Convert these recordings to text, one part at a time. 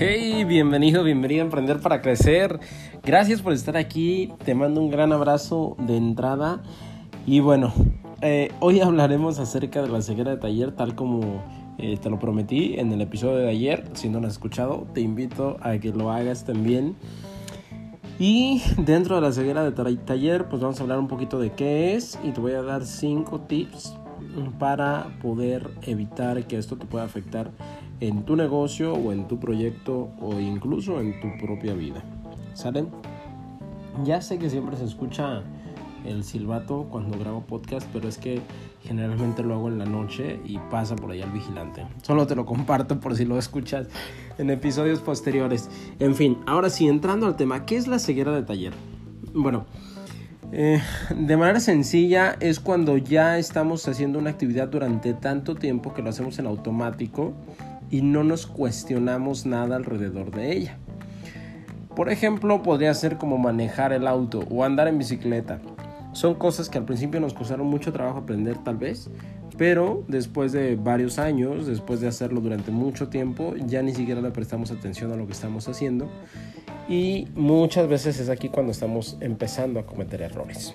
Hey, bienvenido, bienvenido a Emprender para Crecer. Gracias por estar aquí. Te mando un gran abrazo de entrada. Y bueno, eh, hoy hablaremos acerca de la ceguera de taller, tal como eh, te lo prometí en el episodio de ayer. Si no lo has escuchado, te invito a que lo hagas también. Y dentro de la ceguera de taller, pues vamos a hablar un poquito de qué es y te voy a dar cinco tips para poder evitar que esto te pueda afectar en tu negocio o en tu proyecto o incluso en tu propia vida. ¿Salen? Ya sé que siempre se escucha el silbato cuando grabo podcast, pero es que generalmente lo hago en la noche y pasa por ahí el vigilante. Solo te lo comparto por si lo escuchas en episodios posteriores. En fin, ahora sí, entrando al tema, ¿qué es la ceguera de taller? Bueno, eh, de manera sencilla es cuando ya estamos haciendo una actividad durante tanto tiempo que lo hacemos en automático y no nos cuestionamos nada alrededor de ella. Por ejemplo, podría ser como manejar el auto o andar en bicicleta. Son cosas que al principio nos costaron mucho trabajo aprender tal vez, pero después de varios años, después de hacerlo durante mucho tiempo, ya ni siquiera le prestamos atención a lo que estamos haciendo y muchas veces es aquí cuando estamos empezando a cometer errores.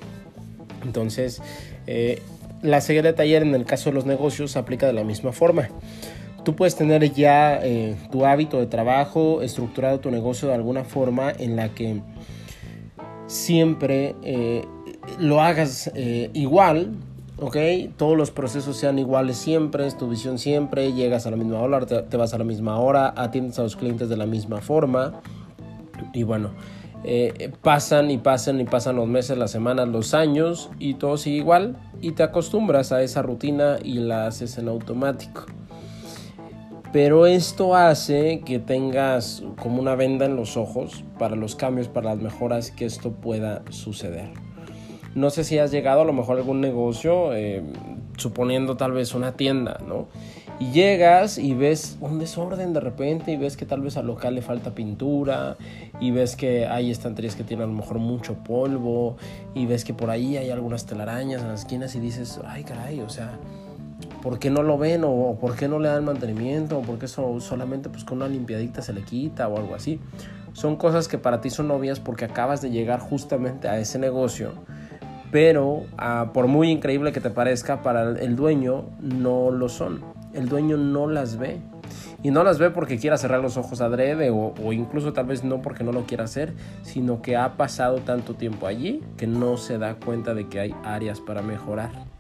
Entonces, eh, la ceguera de taller en el caso de los negocios se aplica de la misma forma. Tú puedes tener ya eh, tu hábito de trabajo, estructurado tu negocio de alguna forma en la que siempre eh, lo hagas eh, igual, ¿ok? Todos los procesos sean iguales siempre, es tu visión siempre, llegas a la misma hora, te, vas a la misma hora, atiendes a los clientes de la misma forma y bueno. pasan y pasan y pasan los meses, las semanas, los años y todo sigue igual y te acostumbras a esa rutina y la haces en automático pero esto hace que tengas como una venda en los ojos para los cambios, para las mejoras que esto pueda suceder. No sé si has llegado a lo mejor a algún negocio, eh, suponiendo tal vez una tienda, ¿no? Y llegas y ves un desorden de repente y ves que tal vez al local le falta pintura y ves que hay estanterías que tienen a lo mejor mucho polvo y ves que por ahí hay algunas telarañas en las esquinas y dices, ay caray, o sea, ¿por qué no lo ven? ¿O por qué no le dan mantenimiento? ¿O por qué solamente pues, con una limpiadita se le quita o algo así? Son cosas que para ti son obvias porque acabas de llegar justamente a ese negocio, pero ah, por muy increíble que te parezca, para el dueño no lo son. El dueño no las ve. Y no las ve porque quiera cerrar los ojos adrede o, o incluso tal vez no porque no lo quiera hacer, sino que ha pasado tanto tiempo allí que no se da cuenta de que hay áreas para mejorar.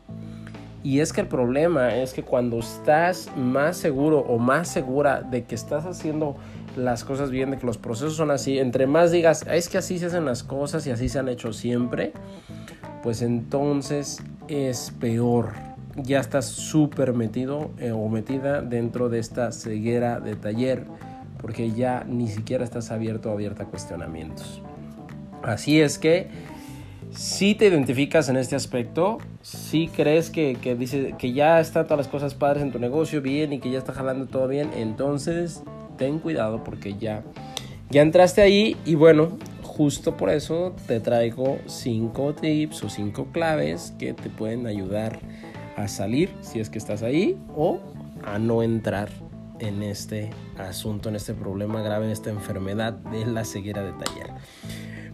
Y es que el problema es que cuando estás más seguro o más segura de que estás haciendo las cosas bien, de que los procesos son así, entre más digas, es que así se hacen las cosas y así se han hecho siempre, pues entonces es peor. Ya estás súper metido eh, o metida dentro de esta ceguera de taller, porque ya ni siquiera estás abierto o abierta a cuestionamientos. Así es que si te identificas en este aspecto, si crees que, que, dice, que ya están todas las cosas padres en tu negocio bien y que ya está jalando todo bien, entonces ten cuidado porque ya, ya entraste ahí y bueno, justo por eso te traigo cinco tips o cinco claves que te pueden ayudar a salir si es que estás ahí o a no entrar en este asunto, en este problema grave, en esta enfermedad de la ceguera de taller.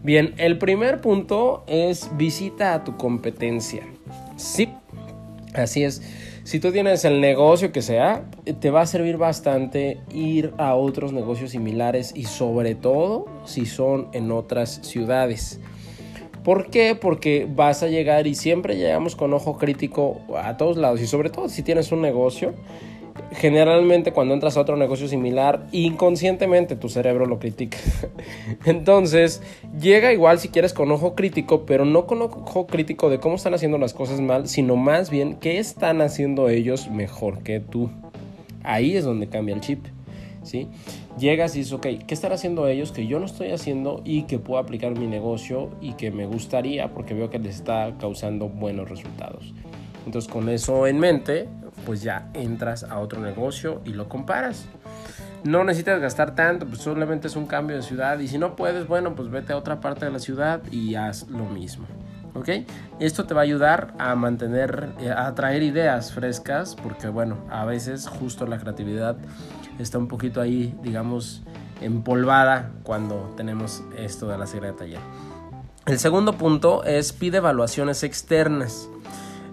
Bien, el primer punto es visita a tu competencia. Sí, así es. Si tú tienes el negocio que sea, te va a servir bastante ir a otros negocios similares y sobre todo si son en otras ciudades. ¿Por qué? Porque vas a llegar y siempre llegamos con ojo crítico a todos lados y sobre todo si tienes un negocio generalmente cuando entras a otro negocio similar, inconscientemente tu cerebro lo critica. Entonces, llega igual si quieres con ojo crítico, pero no con ojo crítico de cómo están haciendo las cosas mal, sino más bien qué están haciendo ellos mejor que tú. Ahí es donde cambia el chip. ¿sí? Llegas y dices, ok, ¿qué están haciendo ellos que yo no estoy haciendo y que puedo aplicar mi negocio y que me gustaría porque veo que les está causando buenos resultados? Entonces con eso en mente, pues ya entras a otro negocio y lo comparas. No necesitas gastar tanto, pues solamente es un cambio de ciudad y si no puedes, bueno, pues vete a otra parte de la ciudad y haz lo mismo. ¿Ok? Esto te va a ayudar a mantener, eh, a traer ideas frescas, porque bueno, a veces justo la creatividad está un poquito ahí, digamos, empolvada cuando tenemos esto de la taller. El segundo punto es pide evaluaciones externas.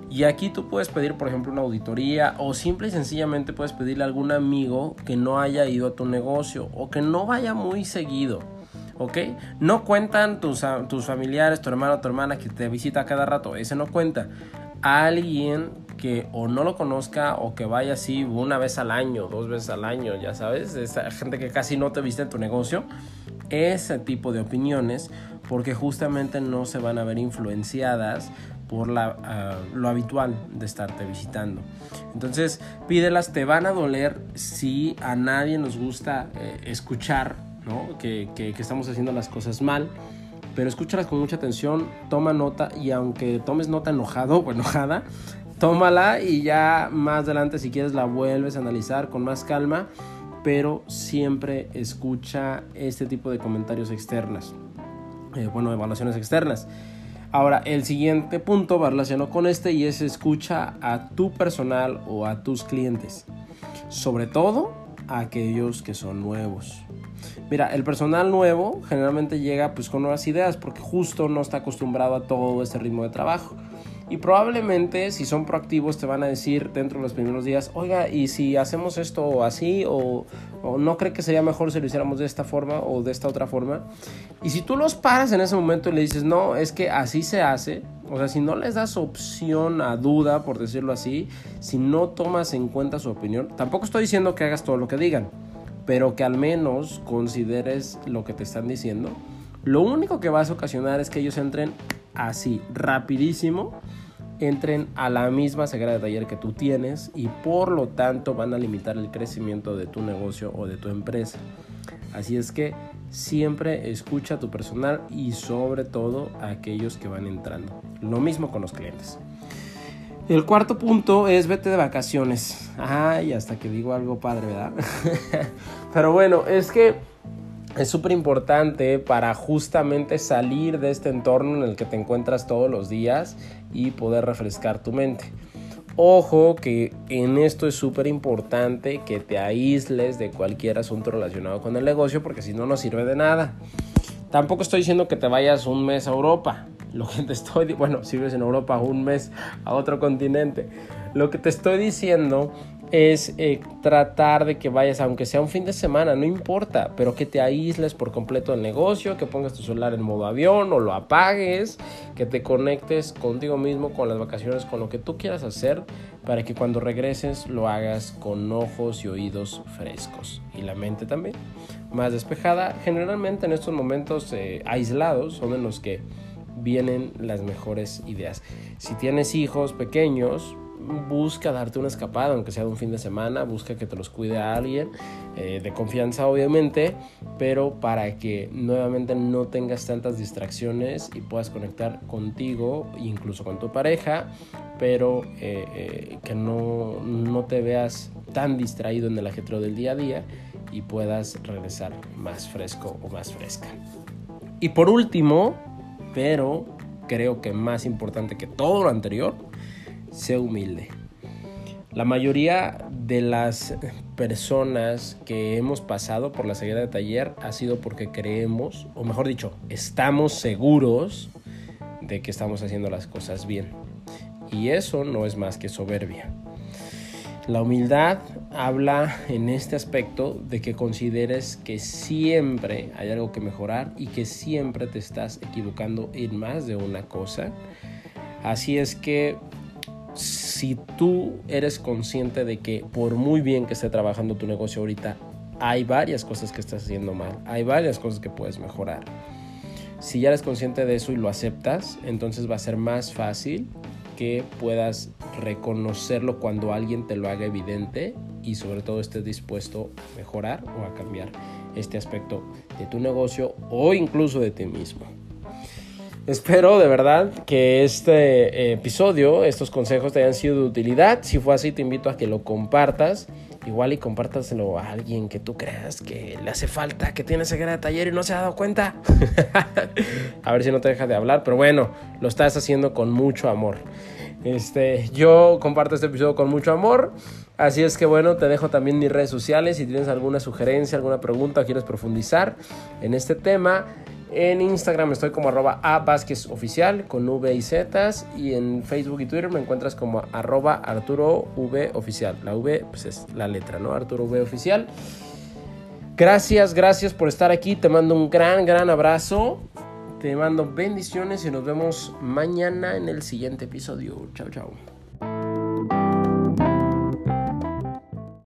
Y aquí tú puedes pedir, por ejemplo, una auditoría o simple y sencillamente puedes pedirle a algún amigo que no haya ido a tu negocio o que no vaya muy seguido. ¿Ok? No cuentan tus, tus familiares, tu hermano, tu hermana que te visita cada rato. Ese no cuenta. Alguien que o no lo conozca o que vaya así una vez al año, dos veces al año, ya sabes, esa gente que casi no te viste en tu negocio, ese tipo de opiniones, porque justamente no se van a ver influenciadas por ah, lo habitual de estarte visitando. Entonces, pídelas, te van a doler si a nadie nos gusta eh, escuchar ¿no? que, que, que estamos haciendo las cosas mal pero escúchalas con mucha atención, toma nota y aunque tomes nota enojado o enojada, tómala y ya más adelante si quieres la vuelves a analizar con más calma, pero siempre escucha este tipo de comentarios externas, eh, bueno, evaluaciones externas. Ahora, el siguiente punto va relacionado con este y es escucha a tu personal o a tus clientes, sobre todo a aquellos que son nuevos. Mira, el personal nuevo generalmente llega pues con nuevas ideas porque justo no está acostumbrado a todo este ritmo de trabajo. Y probablemente si son proactivos te van a decir dentro de los primeros días, oiga, ¿y si hacemos esto así? O, no cree que sería mejor si lo hiciéramos de esta forma o de esta otra forma. Y si tú los paras en ese momento y le dices, no, es que así se hace, o sea, si no les das opción a duda, por decirlo así, si no tomas en cuenta su opinión, tampoco estoy diciendo que hagas todo lo que digan, pero que al menos consideres lo que te están diciendo. Lo único que vas a ocasionar es que ellos entren así, rapidísimo, entren a la misma ceguera de taller que tú tienes y por lo tanto van a limitar el crecimiento de tu negocio o de tu empresa. Así es que siempre escucha a tu personal y sobre todo a aquellos que van entrando. Lo mismo con los clientes. El cuarto punto es vete de vacaciones. Ay, hasta que digo algo padre, ¿verdad? Pero bueno, es que es súper importante para justamente salir de este entorno en el que te encuentras todos los días y poder refrescar tu mente. Ojo que en esto es súper importante que te aísles de cualquier asunto relacionado con el negocio porque si no, no sirve de nada. Tampoco estoy diciendo que te vayas un mes a Europa. Lo que te estoy, bueno, si vives en Europa un mes a otro continente. Lo que te estoy diciendo es eh, tratar de que vayas, aunque sea un fin de semana, no importa, pero que te aísles por completo del negocio, que pongas tu celular en modo avión o lo apagues, que te conectes contigo mismo, con las vacaciones, con lo que tú quieras hacer, para que cuando regreses lo hagas con ojos y oídos frescos y la mente también más despejada. Generalmente en estos momentos eh, aislados son en los que vienen las mejores ideas. Si tienes hijos pequeños, busca darte una escapada, aunque sea de un fin de semana, busca que te los cuide a alguien, eh, de confianza obviamente, pero para que nuevamente no tengas tantas distracciones y puedas conectar contigo, incluso con tu pareja, pero eh, eh, que no, no te veas tan distraído en el ajetreo del día a día y puedas regresar más fresco o más fresca. Y por último, pero creo que más importante que todo lo anterior, sé humilde. La mayoría de las personas que hemos pasado por la ceguera de taller ha sido porque creemos, o mejor dicho, estamos seguros de que estamos haciendo las cosas bien. Y eso no es más que soberbia. La humildad habla en este aspecto de que consideres que siempre hay algo que mejorar y que siempre te estás equivocando en más de una cosa. Así es que si tú eres consciente de que por muy bien que esté trabajando tu negocio ahorita, hay varias cosas que estás haciendo mal, hay varias cosas que puedes mejorar. Si ya eres consciente de eso y lo aceptas, entonces va a ser más fácil que puedas reconocerlo cuando alguien te lo haga evidente y sobre todo estés dispuesto a mejorar o a cambiar este aspecto de tu negocio o incluso de ti mismo. Espero de verdad que este episodio, estos consejos te hayan sido de utilidad. Si fue así, te invito a que lo compartas. Igual y compártaselo a alguien que tú creas que le hace falta, que tiene ese gran taller y no se ha dado cuenta. a ver si no te deja de hablar, pero bueno, lo estás haciendo con mucho amor. Este, yo comparto este episodio con mucho amor. Así es que bueno, te dejo también mis redes sociales. Si tienes alguna sugerencia, alguna pregunta quieres profundizar en este tema, en Instagram estoy como arroba a Vázquez Oficial con V y Z y en Facebook y Twitter me encuentras como arroba Arturo V Oficial. La V pues es la letra, ¿no? Arturo V Oficial. Gracias, gracias por estar aquí. Te mando un gran, gran abrazo. Te mando bendiciones y nos vemos mañana en el siguiente episodio. Chao, chao.